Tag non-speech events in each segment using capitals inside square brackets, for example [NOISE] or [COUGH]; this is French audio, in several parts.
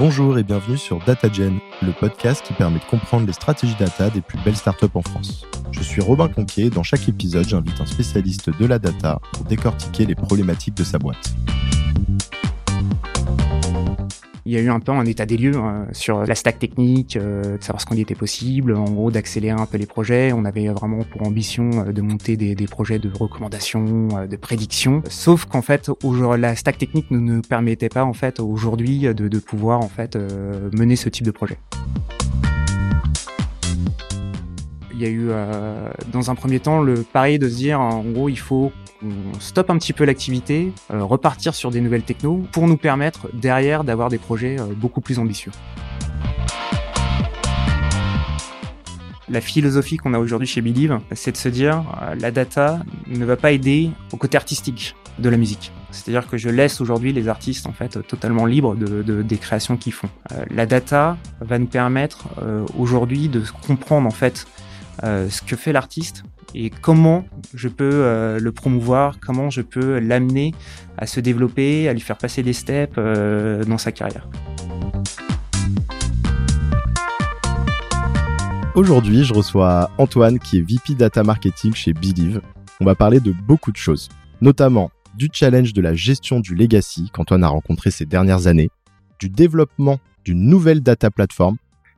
Bonjour et bienvenue sur DataGen, le podcast qui permet de comprendre les stratégies data des plus belles startups en France. Je suis Robin Conquier et dans chaque épisode, j'invite un spécialiste de la data pour décortiquer les problématiques de sa boîte. Il y a eu un peu un état des lieux hein, sur la stack technique, euh, de savoir ce qu'on y était possible, en gros d'accélérer un peu les projets. On avait vraiment pour ambition euh, de monter des, projets de recommandation, euh, de prédiction. Sauf qu'en fait, la stack technique ne nous permettait pas en fait aujourd'hui de, de, pouvoir en fait mener ce type de projet. Il y a eu euh, dans un premier temps le pari de se dire en gros il faut qu'on stoppe un petit peu l'activité, euh, repartir sur des nouvelles technos pour nous permettre derrière d'avoir des projets euh, beaucoup plus ambitieux. La philosophie qu'on a aujourd'hui chez Believe, c'est de se dire la data ne va pas aider au côté artistique de la musique. C'est-à-dire que je laisse aujourd'hui les artistes en fait totalement libres de, de des créations qu'ils font. la data va nous permettre aujourd'hui de comprendre en fait euh, ce que fait l'artiste et comment je peux euh, le promouvoir, comment je peux l'amener à se développer, à lui faire passer des steps euh, dans sa carrière. Aujourd'hui, je reçois Antoine qui est VP Data Marketing chez Believe. On va parler de beaucoup de choses, notamment du challenge de la gestion du legacy qu'Antoine a rencontré ces dernières années, du développement d'une nouvelle data platform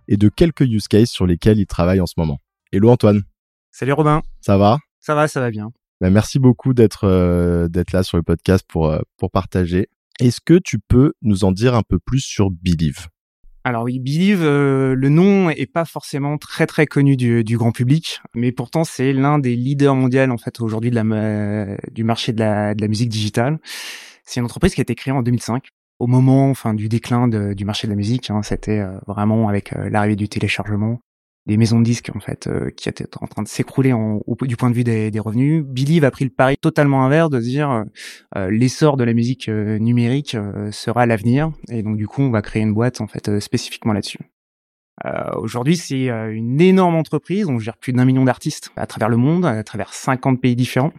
et de quelques use cases sur lesquels il travaille en ce moment. Hello Antoine. Salut Robin. Ça va? Ça va, ça va bien. Ben, merci beaucoup d'être euh, d'être là sur le podcast pour euh, pour partager. Est-ce que tu peux nous en dire un peu plus sur Believe? Alors oui, Believe, euh, le nom est pas forcément très très connu du, du grand public, mais pourtant c'est l'un des leaders mondiaux en fait aujourd'hui de la du marché de la, de la musique digitale. C'est une entreprise qui a été créée en 2005 au moment enfin du déclin du marché de la musique. Hein, C'était vraiment avec l'arrivée du téléchargement, des maisons de disques en fait euh, qui étaient en train de s'écrouler du point de vue des, des, revenus. Billy a pris le pari totalement inverse de dire euh, euh, l'essor de la musique numérique sera l'avenir et donc du coup on va créer une boîte en fait spécifiquement là-dessus. Aujourd'hui, c'est une énorme entreprise. On gère plus d'un million d'artistes à travers le monde, à travers 50 pays différents.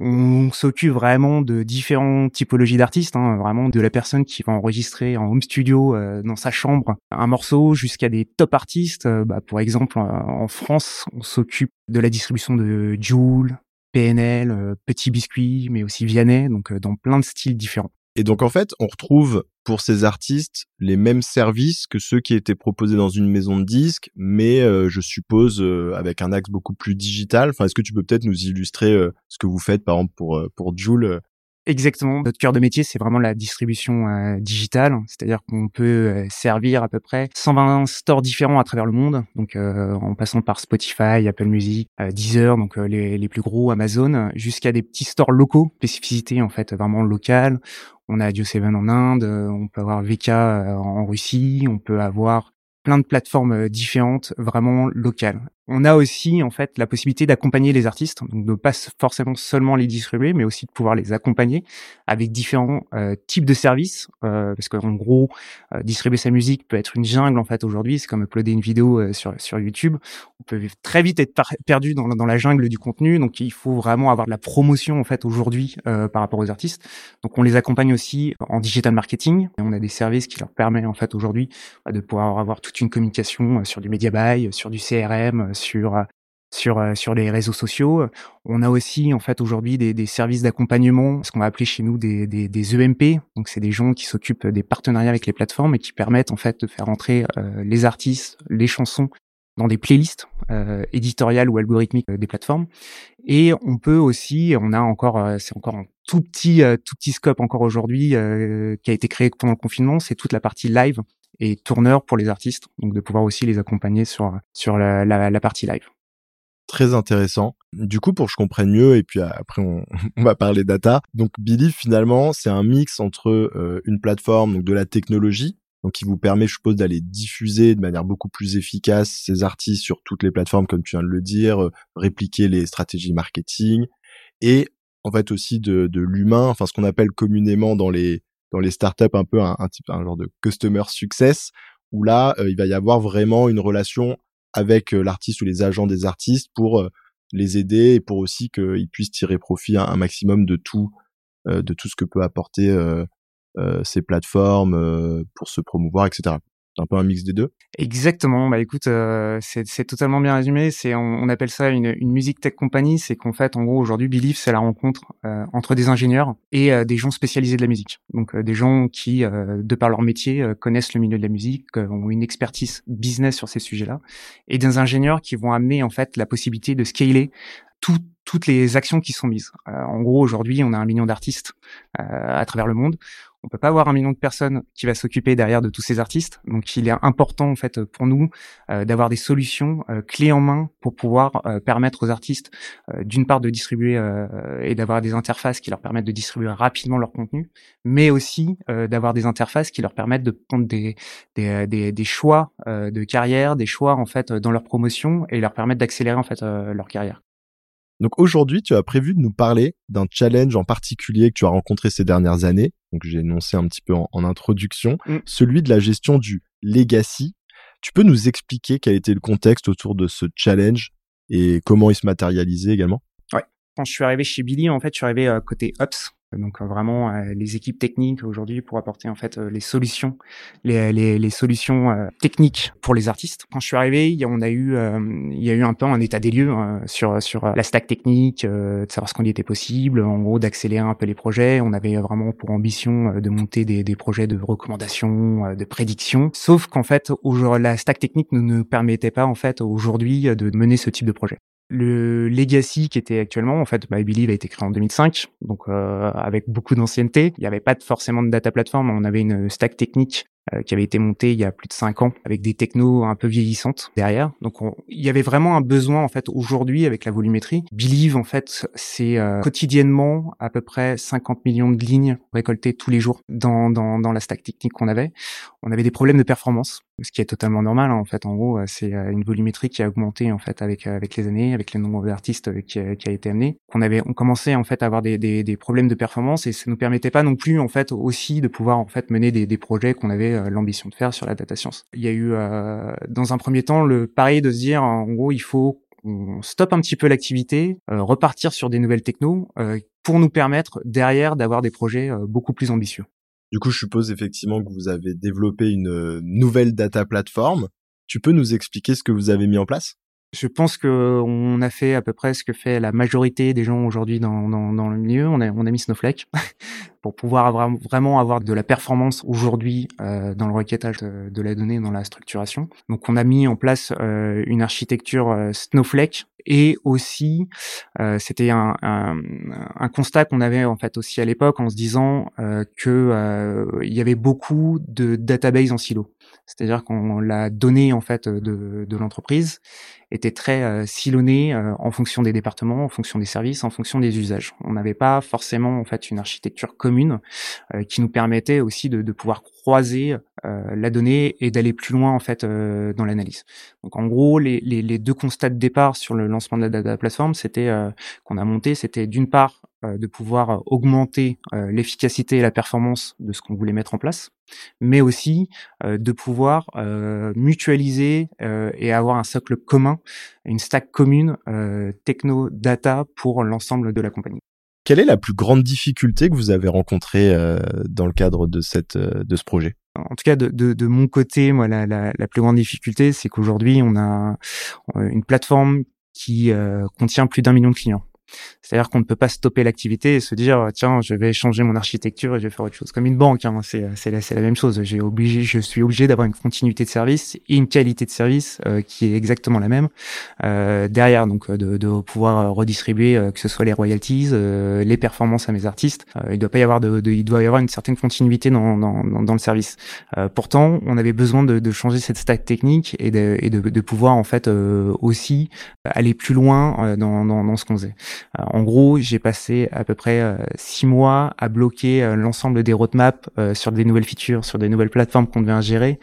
On s'occupe vraiment de différentes typologies d'artistes, hein, vraiment de la personne qui va enregistrer en home studio euh, dans sa chambre un morceau jusqu'à des top artistes. Euh, bah, pour exemple, en France, on s'occupe de la distribution de Joule, PNL, euh, Petit Biscuit, mais aussi Vianney, donc dans plein de styles différents. Et donc en fait, on retrouve pour ces artistes les mêmes services que ceux qui étaient proposés dans une maison de disques, mais euh, je suppose euh, avec un axe beaucoup plus digital. Enfin, est-ce que tu peux peut-être nous illustrer euh, ce que vous faites par exemple pour pour Joule Exactement. Notre cœur de métier, c'est vraiment la distribution euh, digitale, c'est-à-dire qu'on peut euh, servir à peu près 120 stores différents à travers le monde, donc euh, en passant par Spotify, Apple Music, Deezer, donc les, les, plus gros, Amazon, jusqu'à des petits stores locaux, spécificités en fait vraiment locales. On a Dio 7 en Inde, on peut avoir VK en Russie, on peut avoir plein de plateformes différentes, vraiment locales. On a aussi en fait la possibilité d'accompagner les artistes, donc de pas forcément seulement les distribuer, mais aussi de pouvoir les accompagner avec différents euh, types de services, euh, parce qu'en gros, euh, distribuer sa musique peut être une jungle en fait aujourd'hui. C'est comme uploader une vidéo euh, sur sur YouTube. On peut très vite être perdu dans, dans la jungle du contenu, donc il faut vraiment avoir de la promotion en fait aujourd'hui par rapport aux artistes. Donc on les accompagne aussi en digital marketing. Et on a des services qui leur permettent en fait aujourd'hui bah, de pouvoir avoir toute une communication sur du media buy, sur du CRM euh, sur euh, sur les réseaux sociaux. On a aussi en fait aujourd'hui des, services d'accompagnement, ce qu'on va appeler chez nous des, des, EMP. Donc c'est des gens qui s'occupent des partenariats avec les plateformes et qui permettent en fait de faire entrer euh, les artistes, les chansons dans des playlists éditoriales ou algorithmiques des plateformes. Et on peut aussi, on a encore, c'est encore un tout petit tout petit scope encore aujourd'hui qui a été créé pendant le confinement, c'est toute la partie live et tourneur pour les artistes, donc de pouvoir aussi les accompagner sur sur la, la, la partie live. Très intéressant. Du coup, pour que je comprenne mieux, et puis après on, [LAUGHS] on va parler data. Donc Believe finalement, c'est un mix entre euh, une plateforme, donc de la technologie, donc qui vous permet, je suppose, d'aller diffuser de manière beaucoup plus efficace ces artistes sur toutes les plateformes, comme tu viens de le dire, euh, répliquer les stratégies marketing, et en fait aussi de, de l'humain, enfin ce qu'on appelle communément dans les dans les startups un peu un, type un genre de customer success où là euh, il va y avoir vraiment une relation avec euh, l'artiste ou les agents des artistes pour euh, les aider et pour aussi qu'ils puissent tirer profit un, maximum de tout de tout ce que peut apporter ces plateformes pour se promouvoir, etc un peu un mix des deux. Exactement. Bah écoute, euh, c'est totalement bien résumé. C'est on, appelle ça une, une musique tech company. C'est qu'en fait, en gros, aujourd'hui, Believe, c'est la rencontre euh, entre des ingénieurs et euh, des gens spécialisés de la musique. Donc des gens qui, de par leur métier, connaissent le milieu de la musique, ont une expertise business sur ces sujets-là, et des ingénieurs qui vont amener en fait la possibilité de scaler toutes les actions qui sont mises. en gros, aujourd'hui, on a un million d'artistes à travers le monde on peut pas avoir un million de personnes qui va s'occuper derrière de tous ces artistes. Donc il est important en fait pour nous euh, d'avoir des solutions euh, clés en main pour pouvoir euh, permettre aux artistes d'une part de distribuer et d'avoir des interfaces qui leur permettent de distribuer rapidement leur contenu, mais aussi d'avoir des interfaces qui leur permettent de prendre des des, des, des choix de carrière, des choix en fait dans leur promotion et leur permettre d'accélérer en fait leur carrière. Donc aujourd'hui, tu as prévu de nous parler d'un challenge en particulier que tu as rencontré ces dernières années. Donc j'ai énoncé un petit peu en, introduction, mm. celui de la gestion du legacy. Tu peux nous expliquer quel était le contexte autour de ce challenge et comment il se matérialisait également? Ouais. Quand je suis arrivé chez Billy, en fait, je suis arrivé euh, côté Ops, donc euh, vraiment euh, les équipes techniques aujourd'hui pour apporter en fait euh, les solutions, les, les, les solutions techniques pour les artistes. Quand je suis arrivé, on a eu il y a eu un peu un état des lieux sur sur la stack technique, de savoir ce qu'on y était possible, en gros d'accélérer un peu les projets. On avait vraiment pour ambition de monter des, des projets de recommandation, de prédiction. Sauf qu'en fait, la stack technique ne nous permettait pas en fait aujourd'hui de mener ce type de projet. Le Legacy qui était actuellement, en fait, My Believe a été créé en 2005, donc euh, avec beaucoup d'ancienneté. Il n'y avait pas forcément de data platform, on avait une stack technique qui avait été montée il y a plus de cinq ans avec des technos un peu vieillissantes derrière. Donc il y avait vraiment un besoin en fait aujourd'hui avec la volumétrie. Believe en fait c'est euh, quotidiennement à peu près 50 millions de lignes récoltées tous les jours dans, dans, dans la stack technique qu'on avait. On avait des problèmes de performance, ce qui est totalement normal hein, en fait. En gros euh, c'est une volumétrie qui a augmenté en fait avec avec les années, avec le nombre d'artistes qui, qui, a été amené. On avait on commençait en fait à avoir des, des, des problèmes de performance et ça nous permettait pas non plus en fait aussi de pouvoir en fait mener des, des projets qu'on avait euh, l'ambition de faire sur la data science. Il y a eu euh, dans un premier temps le pari de se dire en gros il faut on stoppe un petit peu l'activité, euh, repartir sur des nouvelles technos pour nous permettre derrière d'avoir des projets beaucoup plus ambitieux. Du coup, je suppose effectivement que vous avez développé une nouvelle data platform. Tu peux nous expliquer ce que vous avez mis en place? Je pense que on a fait à peu près ce que fait la majorité des gens aujourd'hui dans, dans, dans, le milieu. On a, on a mis Snowflake [LAUGHS] pour pouvoir vraiment avoir de la performance aujourd'hui euh, dans le requêtage de, la donnée, dans la structuration. Donc, on a mis en place euh, une architecture euh, Snowflake et aussi euh, c'était un, un, un, constat qu'on avait en fait aussi à l'époque en se disant euh, que euh, il y avait beaucoup de databases en silo c'est-à-dire qu'on la donnée en fait de, de l'entreprise était très euh, silonnée euh, en fonction des départements, en fonction des services, en fonction des usages. On n'avait pas forcément en fait une architecture commune euh, qui nous permettait aussi de, de pouvoir croiser la donnée et d'aller plus loin en fait dans l'analyse. Donc en gros, les, les, les, deux constats de départ sur le lancement de la data plateforme, c'était qu'on a monté, c'était d'une part de pouvoir augmenter l'efficacité et la performance de ce qu'on voulait mettre en place mais aussi euh, de pouvoir euh, mutualiser euh, et avoir un socle commun, une stack commune techno data pour l'ensemble de la compagnie. Quelle est la plus grande difficulté que vous avez rencontrée dans le cadre de cette de ce projet? En tout cas, de, de, de mon côté, moi, la, la, la plus grande difficulté, c'est qu'aujourd'hui, on a une plateforme qui contient plus d'un million de clients. C'est-à-dire qu'on ne peut pas stopper l'activité et se dire tiens je vais changer mon architecture et je vais faire autre chose. Comme une banque, hein, c'est c'est la, la, même chose. J'ai obligé, je suis obligé d'avoir une continuité de service et une qualité de service euh, qui est exactement la même euh, derrière. Donc euh, de, de pouvoir redistribuer que ce soit les royalties, les performances à mes artistes. il doit pas y avoir de, de, il doit y avoir une certaine continuité dans dans, dans, le service. pourtant, on avait besoin de, de changer cette stack technique et de et de, de pouvoir en fait aussi aller plus loin dans, dans, dans ce qu'on faisait. Euh, en gros, j'ai passé à peu près euh, six mois à bloquer euh, l'ensemble des roadmaps sur des nouvelles features, sur des nouvelles plateformes qu'on devait ingérer,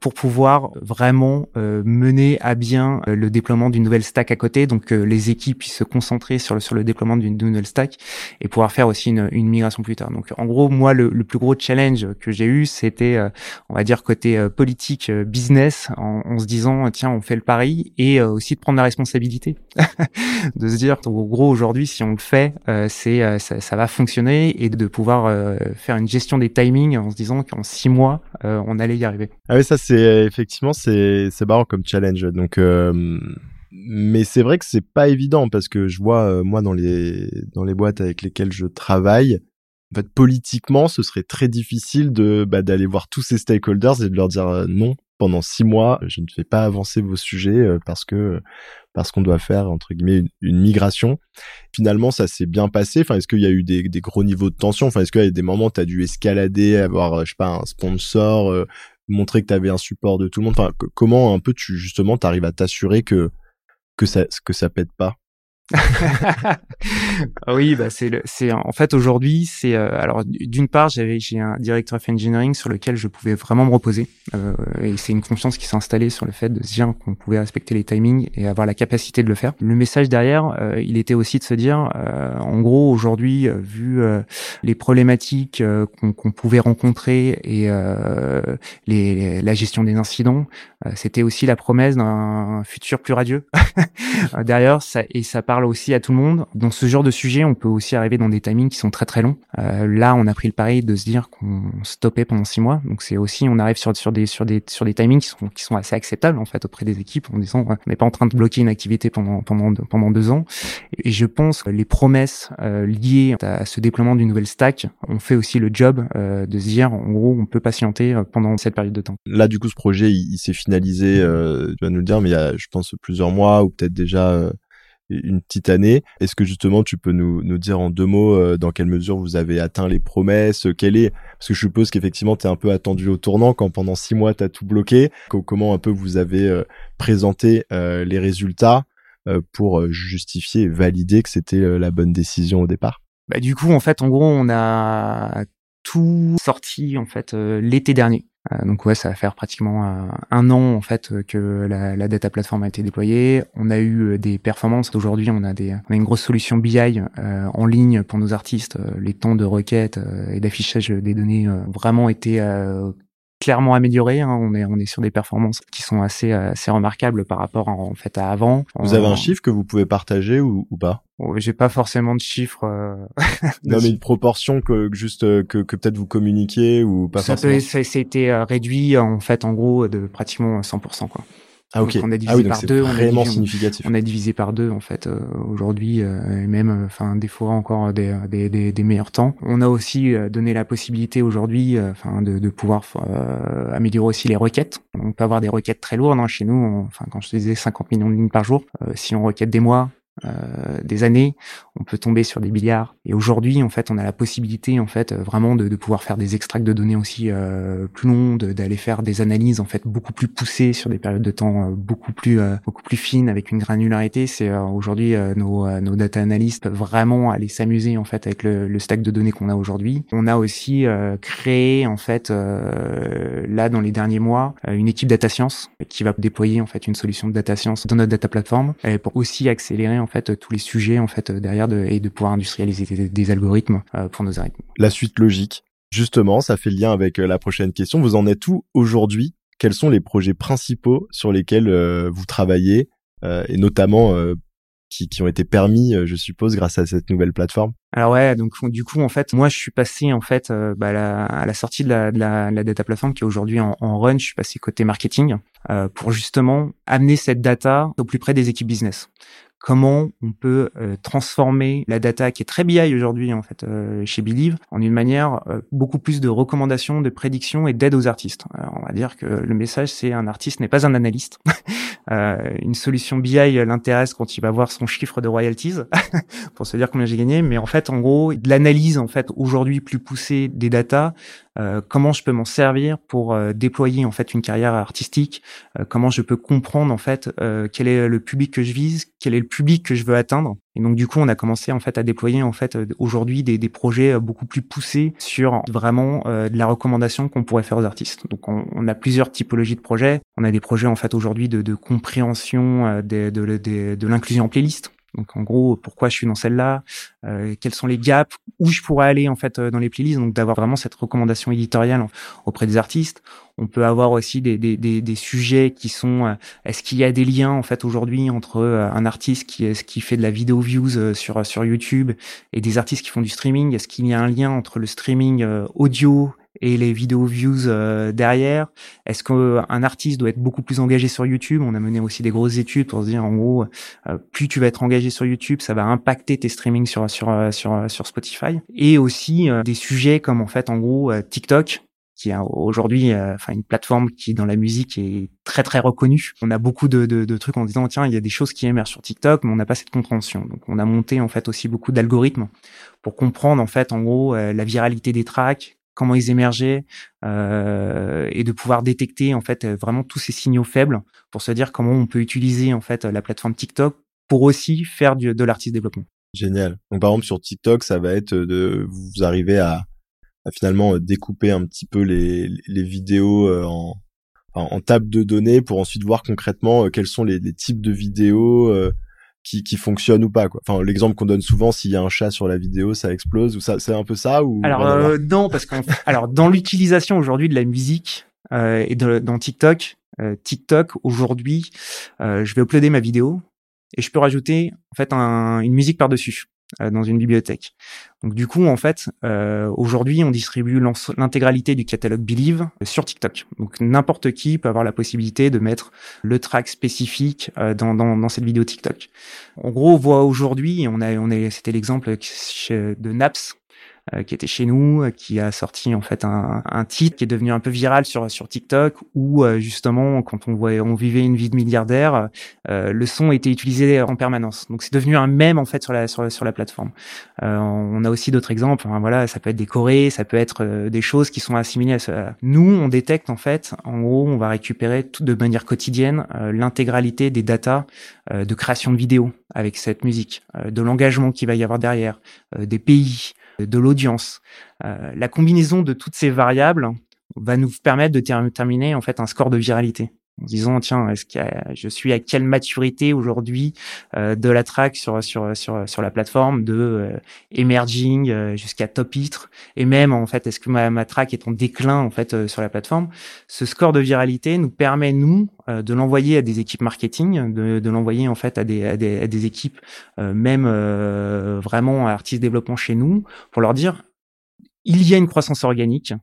pour pouvoir vraiment mener à bien le déploiement d'une nouvelle stack à côté, donc que les équipes puissent se concentrer sur le sur le déploiement d'une nouvelle stack et pouvoir faire aussi une, une, migration plus tard. Donc, en gros, moi, le, le plus gros challenge que j'ai eu, c'était, on va dire, côté politique, business, en, en, se disant, tiens, on fait le pari et aussi de prendre la responsabilité, [LAUGHS] de se dire dire. En gros, aujourd'hui, si on le fait, euh, c'est euh, ça, ça, va fonctionner et de pouvoir euh, faire une gestion des timings en se disant qu'en six mois, on allait y arriver. Ah oui, ça c'est effectivement c'est c'est marrant comme challenge. Donc mais c'est vrai que c'est pas évident parce que je vois moi dans les dans les boîtes avec lesquelles je travaille, en fait politiquement, ce serait très difficile de bah, d'aller voir tous ces stakeholders et de leur dire non pendant six mois, je ne fais pas avancer vos sujets parce que parce qu'on doit faire entre guillemets une, migration. Finalement, ça s'est bien passé. Enfin, est-ce qu'il y a eu des, gros niveaux de tension? Enfin, est-ce qu'il y a des moments où tu as dû escalader, avoir je sais pas un sponsor, euh, montrer que tu avais un support de tout le monde? Enfin, comment un peu tu justement t'arrives à t'assurer que que ça que ça pète pas? Oui, bah c'est c'est en fait aujourd'hui c'est euh, alors d'une part j'avais j'ai un directeur of engineering sur lequel je pouvais vraiment me reposer euh, et c'est une confiance qui s'est installée sur le fait de se dire qu'on pouvait respecter les timings et avoir la capacité de le faire. Le message derrière, euh, il était aussi de se dire euh, en gros aujourd'hui vu les problématiques qu'on pouvait rencontrer et les, la gestion des incidents, c'était aussi la promesse d'un futur plus radieux [LAUGHS] derrière ça et ça parle aussi à tout le monde. Dans ce genre de sujet, on peut aussi arriver dans des timings qui sont très très longs. Euh, là, on a pris le pari de se dire qu'on stoppait pendant six mois. Donc c'est aussi, on arrive sur, sur des sur des sur des timings qui sont qui sont assez acceptables en fait auprès des équipes en disant on n'est pas en train de bloquer une activité pendant pendant pendant deux ans. Et je pense que les promesses euh, liées à ce déploiement d'une nouvelle stack ont fait aussi le job euh, de se dire en gros on peut patienter euh, pendant cette période de temps. Là, du coup, ce projet il, s'est finalisé. Tu vas nous le dire, mais il y a, je pense, plusieurs mois ou peut-être déjà une petite année. Est-ce que justement tu peux nous, nous dire en deux mots euh, dans quelle mesure vous avez atteint les promesses Quelle est Parce que je suppose qu'effectivement tu es un peu attendu au tournant quand pendant six mois tu as tout bloqué. Comment un peu vous avez euh, présenté euh, les résultats pour justifier et valider que c'était la bonne décision au départ? Bah, Du coup, en fait, en gros, on a tout sorti en fait l'été dernier. Euh, donc ouais, ça va faire pratiquement euh, un an en fait que la, la, data platform a été déployée. On a eu euh, des performances. Aujourd'hui, on a des, on a une grosse solution BI en ligne pour nos artistes. Les temps de requête et d'affichage des données vraiment été clairement amélioré. Hein. On est on est sur des performances qui sont assez assez remarquables par rapport en, fait à avant. Vous avez un chiffre que vous pouvez partager ou, ou pas? J'ai pas forcément de chiffres. Euh... [LAUGHS] non mais une proportion que juste euh, que, que peut-être vous communiquez ou pas ça forcément? ça, ça a été euh, réduit en fait en gros de pratiquement 100% quoi. Ah ok. on a divisé ah par deux. Vraiment significatif. On a divisé par deux en fait euh, aujourd'hui, euh, et même euh, enfin des fois encore des, des, des, des, meilleurs temps. On a aussi donné la possibilité aujourd'hui, enfin de, de, pouvoir améliorer aussi les requêtes. On peut avoir des requêtes très lourdes hein, chez nous. Enfin quand je disais 50 millions de lignes par jour, si on requête des mois, euh, des années, on peut tomber sur des milliards. Et aujourd'hui, en fait, on a la possibilité, en fait, vraiment de, de pouvoir faire des extracts de données aussi euh, plus longs, d'aller faire des analyses en fait beaucoup plus poussées sur des périodes de temps euh, beaucoup plus euh, beaucoup plus fines avec une granularité. C'est euh, aujourd'hui nos, nos data analystes peuvent vraiment aller s'amuser en fait avec le, le, stack de données qu'on a aujourd'hui. On a aussi créé en fait là dans les derniers mois une équipe data science qui va déployer en fait une solution de data science dans notre data platform pour aussi accélérer en fait tous les sujets en fait derrière de, et de pouvoir industrialiser des, algorithmes euh, pour nos algorithmes. La suite logique. Justement, ça fait le lien avec euh, la prochaine question. Vous en êtes où aujourd'hui? Quels sont les projets principaux sur lesquels euh, vous travaillez et notamment qui, qui, ont été permis, je suppose, grâce à cette nouvelle plateforme? Alors ouais, donc du coup, en fait, moi, je suis passé en fait bah, à la sortie de la, de la, la data platform qui est aujourd'hui en, en, run. Je suis passé côté marketing euh, pour justement amener cette data au plus près des équipes business comment on peut euh, transformer la data qui est très BI aujourd'hui en fait euh, chez Believe en une manière euh, beaucoup plus de recommandations, de prédictions et d'aide aux artistes. on va dire que le message c'est un artiste n'est pas un analyste. [LAUGHS] une solution BI l'intéresse quand il va voir son chiffre de royalties [LAUGHS] pour se dire combien j'ai gagné, mais en fait en gros de l'analyse en fait aujourd'hui plus poussée des data euh, comment je peux m'en servir pour euh, déployer en fait une carrière artistique, euh, comment je peux comprendre en fait quel est le public que je vise, quel est le public que je veux atteindre. Et donc du coup, on a commencé en fait à déployer en fait aujourd'hui des, des, projets beaucoup plus poussés sur vraiment de la recommandation qu'on pourrait faire aux artistes. Donc on, a plusieurs typologies de projets. On a des projets en fait aujourd'hui de, compréhension de, de l'inclusion en playlist Donc en gros, pourquoi je suis dans celle-là, euh, quels sont les gaps, où je pourrais aller en fait euh, dans les playlists. Donc d'avoir vraiment cette recommandation éditoriale auprès des artistes. On peut avoir aussi des, des, des, des sujets qui sont euh, est-ce qu'il y a des liens en fait aujourd'hui entre un artiste qui est qui fait de la vidéo views sur sur YouTube et des artistes qui font du streaming? Est-ce qu'il y a un lien entre le streaming audio et les vidéos views euh, derrière Est-ce qu'un artiste doit être beaucoup plus engagé sur YouTube? On a mené aussi des grosses études pour se dire en gros, euh, plus tu vas être engagé sur YouTube, ça va impacter tes streamings sur sur euh, sur sur Spotify. Et aussi des sujets comme en fait en gros TikTok qui est aujourd'hui enfin une plateforme qui dans la musique est très très reconnue. On a beaucoup de, de, de, trucs en disant tiens il y a des choses qui émergent sur TikTok mais on n'a pas cette compréhension. Donc on a monté en fait aussi beaucoup d'algorithmes pour comprendre en fait en gros la viralité des tracks, comment ils émergeaient euh, et de pouvoir détecter en fait vraiment tous ces signaux faibles pour se dire comment on peut utiliser en fait la plateforme TikTok pour aussi faire de l'artiste développement. Génial. Donc par exemple sur TikTok, ça va être de vous arriver à, finalement découper un petit peu les, les vidéos euh, en, en, table de données pour ensuite voir concrètement euh, quels sont les, les types de vidéos euh, qui, qui fonctionne ou pas quoi. Enfin l'exemple qu'on donne souvent s'il y a un chat sur la vidéo ça explose ou ça c'est un peu ça ou Alors euh, non parce que alors dans l'utilisation aujourd'hui de la musique euh, et de, dans TikTok euh, TikTok aujourd'hui euh, je vais uploader ma vidéo et je peux rajouter en fait un, une musique par dessus. Euh, dans une bibliothèque. Donc du coup, en fait, euh, aujourd'hui, on distribue l'intégralité du catalogue Believe sur TikTok. Donc n'importe qui peut avoir la possibilité de mettre le track spécifique euh, dans, cette vidéo TikTok. En gros, on voit aujourd'hui, on a, on est, c'était l'exemple de Naps qui était chez nous, euh, qui a sorti en fait un, un, titre qui est devenu un peu viral sur sur TikTok, où euh, justement quand on voyait, on vivait une vie de milliardaire, le son était utilisé en permanence. Donc c'est devenu un mème en fait sur la sur, sur la plateforme. on a aussi d'autres exemples. Hein, voilà, ça peut être décoré, ça peut être des choses qui sont assimilées à ça. Nous, on détecte en fait, en gros, on va récupérer tout de manière quotidienne l'intégralité des datas de création de vidéos avec cette musique, de l'engagement qu'il va y avoir derrière, des pays, de l'audience. Euh, la combinaison de toutes ces variables va nous permettre de terminer en fait un score de viralité en disant tiens est-ce que je suis à quelle maturité aujourd'hui euh, de la track sur sur sur sur la plateforme de euh, emerging euh, jusqu'à top titre et même en fait est-ce que ma, ma track est en déclin en fait sur la plateforme? Ce score de viralité nous permet nous de l'envoyer à des équipes marketing de, de l'envoyer en fait à des, à des, à des équipes même vraiment artistes développement chez nous pour leur dire il y a une croissance organique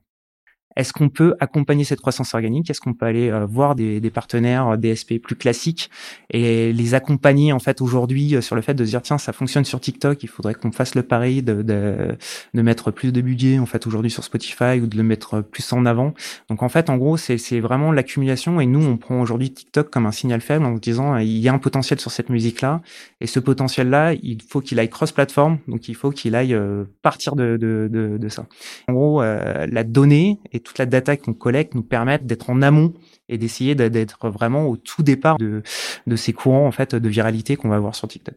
est-ce qu'on peut accompagner cette croissance organique? Est-ce qu'on peut aller euh, voir des, des, partenaires euh, plus classiques et les accompagner en fait aujourd'hui euh, sur le fait de se dire tiens ça fonctionne sur TikTok, il faudrait qu'on fasse le pari de, de, de, mettre plus de budget en fait aujourd'hui sur Spotify ou de le mettre plus en avant. Donc en fait en gros c'est vraiment l'accumulation et nous on prend aujourd'hui TikTok comme un signal faible en disant il y a un potentiel sur cette musique là et ce potentiel là il faut qu'il aille cross plateforme donc il faut qu'il aille partir de, de, de, ça. En gros la donnée toute la data qu'on collecte nous permettent d'être en amont et d'essayer d'être vraiment au tout départ de, de ces courants en fait de viralité qu'on va avoir sur TikTok.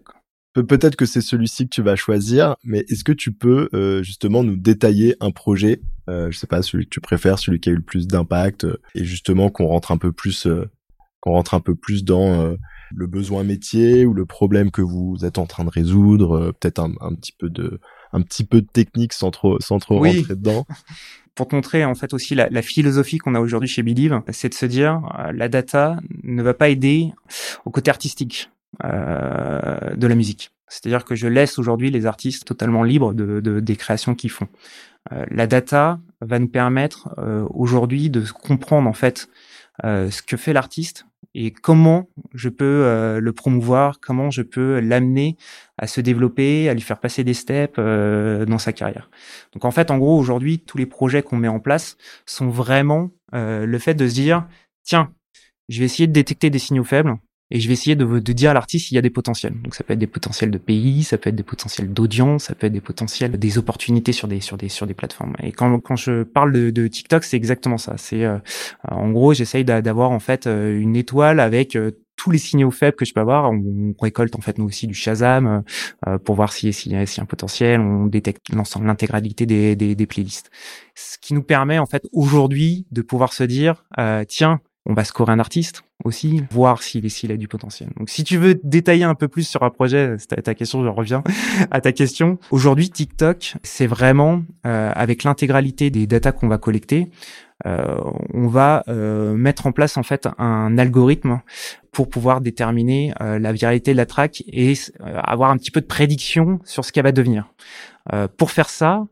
Peut-être que c'est celui-ci que tu vas choisir, mais est-ce que tu peux euh, justement nous détailler un projet, euh, je sais pas celui que tu préfères, celui qui a eu le plus d'impact, euh, et justement qu'on rentre un peu plus, euh, qu'on rentre un peu plus dans le besoin métier ou le problème que vous êtes en train de résoudre, peut-être un, un, petit peu de, un petit peu de technique sans trop, sans trop rentrer dedans. [LAUGHS] pour te montrer en fait aussi la, philosophie qu'on a aujourd'hui chez Believe, c'est de se dire euh, la data ne va pas aider au côté artistique euh, de la musique. C'est-à-dire que je laisse aujourd'hui les artistes totalement libres de, de des créations qu'ils font. Euh, la data va nous permettre euh, aujourd'hui de comprendre en fait euh, ce que fait l'artiste et comment je peux euh, le promouvoir, comment je peux l'amener à se développer, à lui faire passer des steps euh, dans sa carrière? Donc en fait, en gros, aujourd'hui, tous les projets qu'on met en place sont vraiment euh, le fait de se dire, tiens, je vais essayer de détecter des signaux faibles, et je vais essayer de, de dire à l'artiste s'il y a des potentiels. Donc ça peut être des potentiels de pays, ça peut être des potentiels d'audience, ça peut être des potentiels des opportunités sur des sur des sur des plateformes. Et quand quand je parle de, de TikTok, c'est exactement ça. C'est euh, en gros, j'essaye d'avoir en fait euh, une étoile avec euh, tous les signaux faibles que je peux avoir. On, récolte en fait nous aussi du Shazam euh, pour voir s'il si, y a un potentiel. On détecte l'ensemble, l'intégralité des, des, des, playlists. Ce qui nous permet en fait aujourd'hui de pouvoir se dire euh, tiens on va scorer un artiste aussi, voir s'il s'il a du potentiel. Donc si tu veux détailler un peu plus sur un projet, c'est ta question, je reviens à ta question. Aujourd'hui, TikTok, c'est vraiment euh, avec l'intégralité des datas qu'on va collecter, euh, on va euh, mettre en place en fait un algorithme pour pouvoir déterminer euh, la viralité de la track et avoir un petit peu de prédiction sur ce qu'elle va devenir. pour faire ça,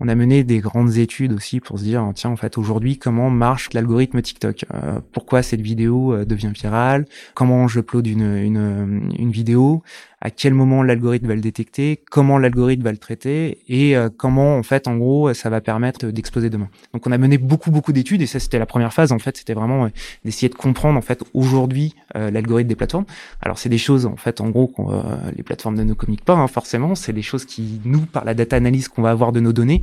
on a mené des grandes études aussi pour se dire tiens en fait aujourd'hui comment marche l'algorithme TikTok? Euh, pourquoi cette vidéo euh, devient virale? Comment je une, une, une vidéo? À quel moment l'algorithme va le détecter? Comment l'algorithme va le traiter? Et euh, comment en fait en gros ça va permettre d'exploser demain? Donc on a mené beaucoup beaucoup d'études et ça c'était la première phase en fait. C'était vraiment d'essayer de comprendre en fait aujourd'hui l'algorithme des plateformes. Alors c'est des choses en fait en gros les plateformes ne nous communiquent pas hein, forcément. C'est des choses qui nous par la data analyse qu'on va avoir de nos données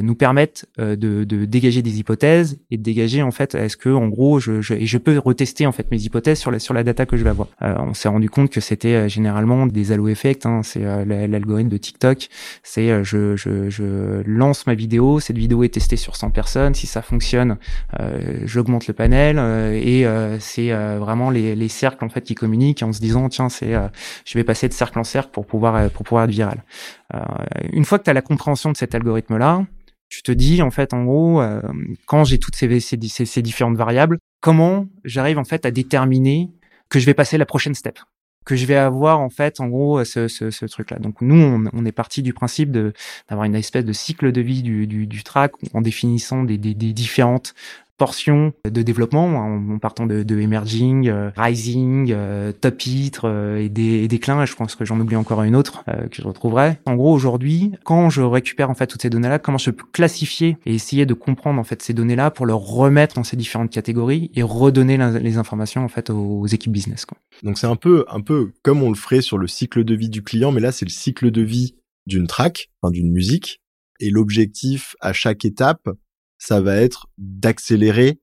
nous permettent euh, de, de, dégager des hypothèses et de dégager en fait est-ce que en gros je, je, et je peux retester en fait mes hypothèses sur la sur la data que je vais avoir. Euh, on s'est rendu compte que c'était généralement des halo effects, hein, c'est l'algorithme de TikTok, c'est je, je, je lance ma vidéo, cette vidéo est testée sur 100 personnes, si ça fonctionne, j'augmente le panel et c'est vraiment les, les cercles en fait qui communiquent en se disant tiens c'est je vais passer de cercle en cercle pour pouvoir pour pouvoir être viral. une fois que tu as la compréhension de cet algorithme là tu te dis en fait en gros euh, quand j'ai toutes ces, différentes variables, comment j'arrive en fait à déterminer que je vais passer la prochaine step, que je vais avoir en fait en gros ce, truc là. Donc nous on, est parti du principe d'avoir une espèce de cycle de vie du, du, du track en définissant des, des, des différentes portion de développement en, partant de, de emerging, euh, rising, euh, top titre euh, et des, déclins. Je pense que j'en oublie encore une autre que je retrouverai. En gros, aujourd'hui, quand je récupère en fait toutes ces données-là, comment je peux classifier et essayer de comprendre en fait ces données-là pour leur remettre dans ces différentes catégories et redonner les informations en fait aux, équipes business. Quoi. Donc c'est un peu un peu comme on le ferait sur le cycle de vie du client, mais là c'est le cycle de vie d'une track, enfin d'une musique. Et l'objectif à chaque étape, ça va être d'accélérer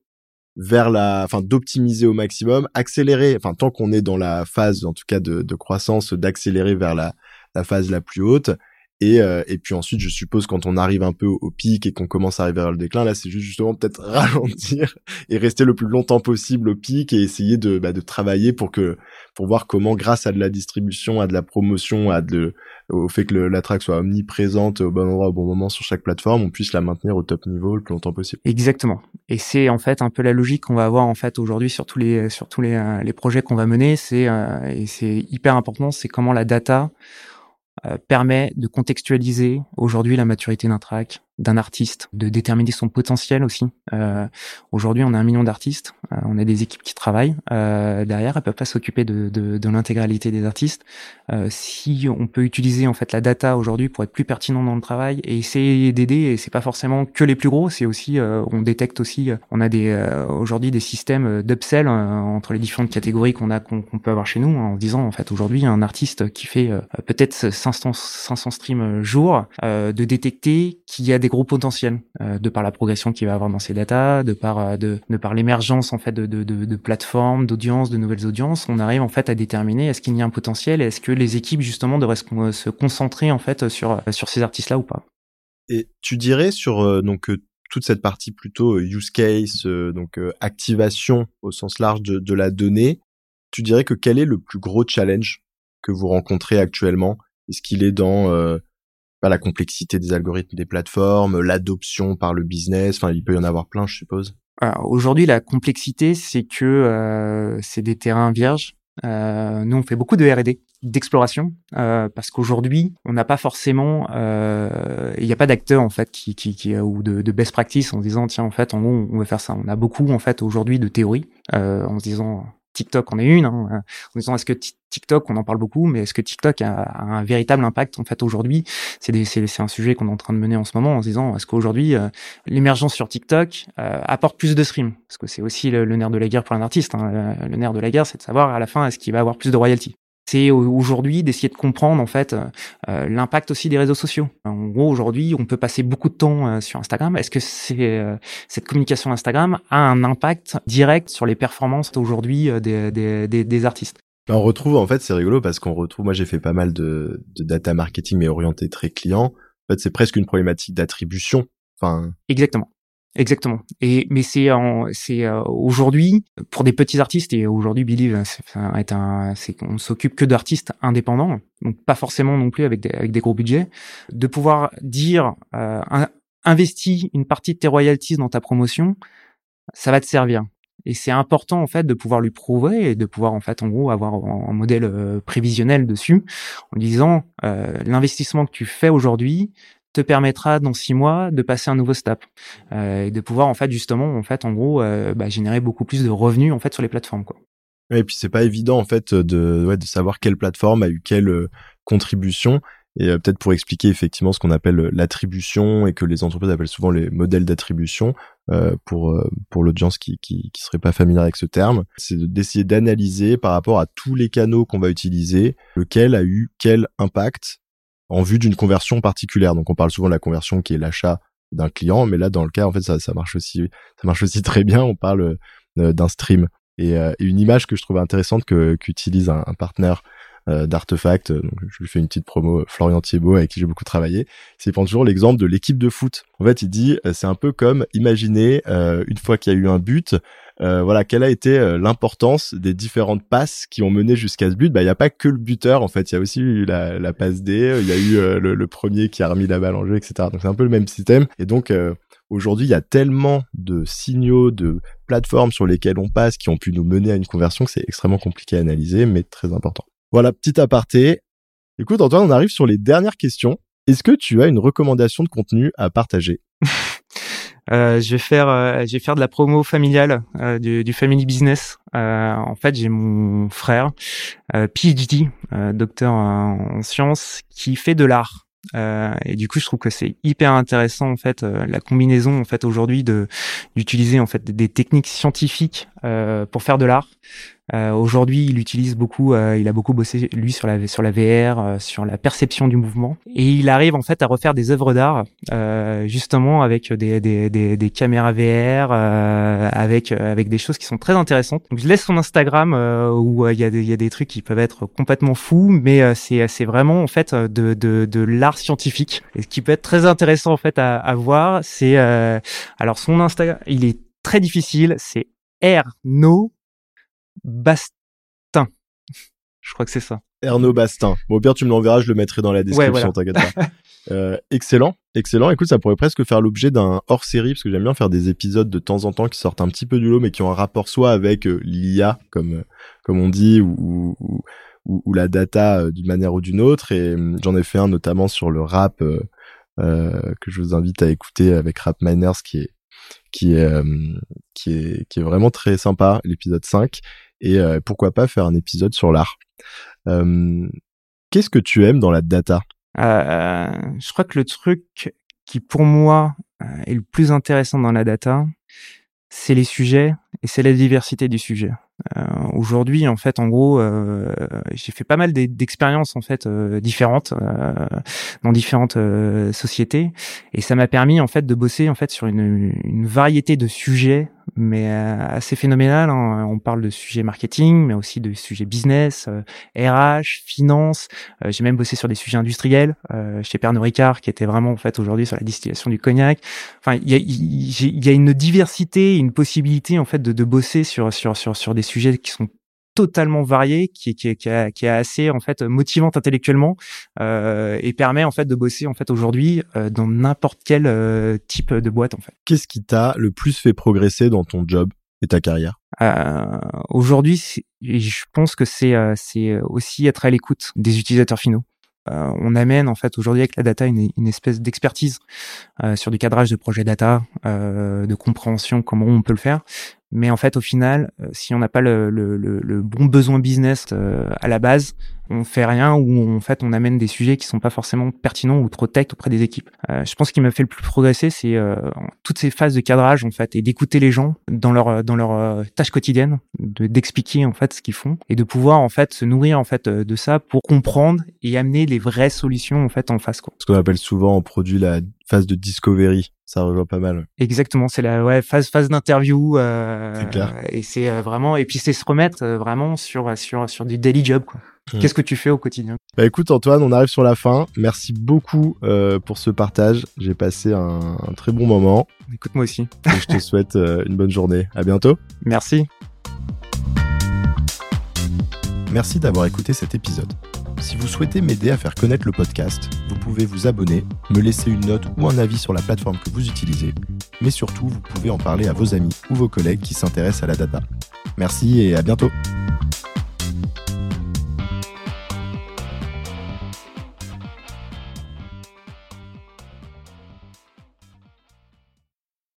vers la, enfin d'optimiser au maximum, accélérer, enfin tant qu'on est dans la phase en tout cas de, croissance, d'accélérer vers la, la phase la plus haute et, euh, et puis ensuite, je suppose quand on arrive un peu au pic et qu'on commence à arriver vers le déclin, là, c'est juste justement peut-être [LAUGHS] ralentir et rester le plus longtemps possible au pic et essayer de, bah, de travailler pour que pour voir comment, grâce à de la distribution, à de la promotion, à de au fait que la track soit omniprésente au bon endroit au bon moment sur chaque plateforme, on puisse la maintenir au top niveau le plus longtemps possible. Exactement. Et c'est en fait un peu la logique qu'on va avoir en fait aujourd'hui sur tous les sur tous les, euh, les projets qu'on va mener. C'est euh, et c'est hyper important, c'est comment la data permet de contextualiser aujourd'hui la maturité d'un track, d'un artiste, de déterminer son potentiel aussi. Euh, Aujourd'hui, on a un million d'artistes, euh, on a des équipes qui travaillent euh, derrière, elles peuvent pas s'occuper de, de, de l'intégralité des artistes. Euh, si on peut utiliser en fait la data aujourd'hui pour être plus pertinent dans le travail et essayer d'aider, et c'est pas forcément que les plus gros, c'est aussi, euh, on détecte aussi, on a des aujourd'hui des systèmes d'upsell entre les différentes catégories qu'on a qu'on peut avoir chez nous, en disant en fait aujourd'hui un artiste qui fait peut-être 500 500 streams jour, de détecter qu'il y a des gros potentiels euh, de par la progression qu'il va avoir dans ses data, de par euh, de, de par l'émergence en fait de, de, plateformes, d'audiences, de nouvelles audiences, on arrive en fait à déterminer est-ce qu'il y a un potentiel, est-ce que les équipes justement devraient se, concentrer en fait sur sur ces artistes-là ou pas. Et tu dirais sur euh, donc toute cette partie plutôt use case, donc activation au sens large de, de la donnée, tu dirais que quel est le plus gros challenge que vous rencontrez actuellement? Est-ce qu'il est dans la complexité des algorithmes des plateformes, l'adoption par le business. Enfin, il peut y en avoir plein, je suppose. Aujourd'hui, la complexité, c'est que euh, c'est des terrains vierges. Euh, nous, on fait beaucoup de R&D, d'exploration, euh, parce qu'aujourd'hui, on n'a pas forcément, euh, il n'y a pas d'acteurs en fait qui, qui, qui ou de, de, best practice en disant tiens en fait en gros on veut faire ça. On a beaucoup en fait aujourd'hui de théories euh, en se disant TikTok en est une, hein, en disant est-ce que TikTok, on en parle beaucoup, mais est-ce que TikTok a, un véritable impact en fait aujourd'hui? C'est c'est un sujet qu'on est en train de mener en ce moment en se disant est-ce qu'aujourd'hui euh, l'émergence sur TikTok euh, apporte plus de streams? Parce que c'est aussi le, nerf de la guerre pour un artiste. Hein. Le, le, nerf de la guerre, c'est de savoir à la fin est-ce qu'il va avoir plus de royalties? C'est aujourd'hui d'essayer de comprendre en fait euh, l'impact aussi des réseaux sociaux. En gros, aujourd'hui, on peut passer beaucoup de temps euh, sur Instagram. Est-ce que c'est euh, cette communication Instagram a un impact direct sur les performances aujourd'hui des, des, des, des, artistes? Ben, On retrouve en fait, c'est rigolo parce qu'on retrouve. Moi, j'ai fait pas mal de, de data marketing mais orienté très client. En fait, c'est presque une problématique d'attribution. Enfin, exactement Exactement. Et mais c'est c'est euh, aujourd'hui pour des petits artistes et aujourd'hui Believe est un c'est qu'on s'occupe que d'artistes indépendants, donc pas forcément non plus avec des avec des gros budgets, de pouvoir dire euh, investis une partie de tes royalties dans ta promotion, ça va te servir. Et c'est important en fait de pouvoir lui prouver et de pouvoir en fait en gros avoir un modèle euh, prévisionnel dessus en disant euh, l'investissement que tu fais aujourd'hui te permettra dans six mois de passer un nouveau step euh, et de pouvoir en fait justement en fait en gros euh, bah, générer beaucoup plus de revenus en fait sur les plateformes quoi. Et puis c'est pas évident en fait de ouais, de savoir quelle plateforme a eu quelle euh, contribution et euh, peut-être pour expliquer effectivement ce qu'on appelle l'attribution et que les entreprises appellent souvent les modèles d'attribution euh, pour pour l'audience qui, qui qui serait pas familière avec ce terme, c'est d'essayer d'analyser par rapport à tous les canaux qu'on va utiliser lequel a eu quel impact en vue d'une conversion particulière. Donc on parle souvent de la conversion qui est l'achat d'un client, mais là dans le cas en fait ça, marche aussi ça marche aussi [LAUGHS] très bien. On parle euh, d'un stream et, euh, une image que je trouve intéressante que qu'utilise un, un partenaire d'Artefact, donc je lui fais une petite promo, Florian Thiebaud avec qui j'ai beaucoup travaillé. C'est prend toujours l'exemple de l'équipe de foot. En fait, il dit c'est un peu comme imaginer une fois qu'il y a eu un but, euh, voilà, quelle a été euh, l'importance des différentes passes qui ont mené jusqu'à ce but? Bah, il y a pas que le buteur en fait, il y a aussi eu la, la passe D, il y a eu euh, le, premier qui a remis la balle en jeu, etc. Donc c'est un peu le même système. Et donc aujourd'hui, il y a tellement de signaux, de plateformes sur lesquelles on passe qui ont pu nous mener à une conversion que c'est extrêmement compliqué à analyser, mais très important. Voilà, petit aparté. Écoute, Antoine, on arrive sur les dernières questions. Est-ce que tu as une recommandation de contenu à partager? [LAUGHS] Euh, je vais faire, euh, je vais faire de la promo familiale euh, du, du, family business. en fait, j'ai mon frère, PhD, docteur en sciences, qui fait de l'art. et du coup, je trouve que c'est hyper intéressant en fait la combinaison en fait aujourd'hui de d'utiliser en fait des techniques scientifiques pour faire de l'art. Euh, Aujourd'hui, il utilise beaucoup, euh, il a beaucoup bossé lui sur la sur la VR, euh, sur la perception du mouvement, et il arrive en fait à refaire des œuvres d'art euh, justement avec des, des, des, des caméras VR, avec avec des choses qui sont très intéressantes. Donc, je laisse son Instagram où il y a des il y a des trucs qui peuvent être complètement fous, mais c'est c'est vraiment en fait de de, de l'art scientifique. Et ce qui peut être très intéressant en fait à, à voir, c'est alors son Instagram, il est très difficile, c'est Erno Bastin. [LAUGHS] Je crois que c'est ça. Erno Bastin. Bon, au pire, tu me l'enverras, je le mettrai dans la description, t'inquiète pas. [LAUGHS] Euh, excellent, excellent. Écoute, ça pourrait presque faire l'objet d'un hors-série, parce que j'aime bien faire des épisodes de temps en temps qui sortent un petit peu du lot, mais qui ont un rapport soit avec euh, l'IA, comme, euh, comme on dit, ou, ou, ou, la data d'une manière ou d'une autre. Et hum, j'en ai fait un notamment sur le rap, que je vous invite à écouter avec Rap Miners, qui est qui est euh, qui est qui est vraiment très sympa l'épisode 5 et euh, pourquoi pas faire un épisode sur l'art. Euh, qu'est-ce que tu aimes dans la data? Je crois que le truc qui pour moi est le plus intéressant dans la data, c'est les sujets et c'est la diversité du sujet. Euh, Aujourd'hui, en fait, en gros, euh, j'ai fait pas mal d'expériences en fait euh, différentes euh, dans différentes euh, sociétés, et ça m'a permis en fait de bosser en fait sur une, une variété de sujets mais euh, assez phénoménal. Hein. On parle de sujets marketing, mais aussi de sujets business, RH, finance. J'ai même bossé sur des sujets industriels chez Pernod Ricard, qui était vraiment en fait aujourd'hui sur la distillation du cognac. Enfin, il y a, y a, une diversité, une possibilité en fait de, de bosser sur sur sur sur des sujets qui sont totalement varié, qui, qui, qui, est, qui est assez en fait motivante intellectuellement euh, et permet en fait de bosser en fait aujourd'hui euh, dans n'importe quel euh, type de boîte en fait. Qu'est-ce qui t'a le plus fait progresser dans ton job et ta carrière? Aujourd'hui, je pense que c'est c'est aussi être à l'écoute des utilisateurs finaux. Euh, on amène en fait aujourd'hui avec la data une, une espèce d'expertise euh, sur du cadrage de projet data, euh, de compréhension comment on peut le faire, mais en fait, au final, euh, si on n'a pas le, le, le, bon besoin business euh, à la base, on fait rien ou en fait on amène des sujets qui sont pas forcément pertinents ou trop tech auprès des équipes. Euh, je pense ce qui m'a fait le plus progresser, c'est euh, toutes ces phases de cadrage en fait et d'écouter les gens dans leur dans leur euh, tâche quotidienne, d'expliquer en fait ce qu'ils font et de pouvoir en fait se nourrir en fait de ça pour comprendre et amener les vraies solutions en fait en face quoi. Ce qu'on appelle souvent en produit la phase de discovery, ça rejoint pas mal. Exactement, c'est la ouais, phase phase d'interview euh, et c'est vraiment et puis c'est se remettre vraiment sur sur sur du daily job quoi. Hmm. Qu'est-ce que tu fais au quotidien? Bah écoute Antoine, on arrive sur la fin. Merci beaucoup euh, pour ce partage. J'ai passé un, très bon moment. Écoute moi aussi. Je te [LAUGHS] souhaite euh, une bonne journée. À bientôt. Merci. Merci d'avoir écouté cet épisode. Si vous souhaitez m'aider à faire connaître le podcast, vous pouvez vous abonner, me laisser une note ou un avis sur la plateforme que vous utilisez, mais surtout vous pouvez en parler à vos amis ou vos collègues qui s'intéressent à la data. Merci et à bientôt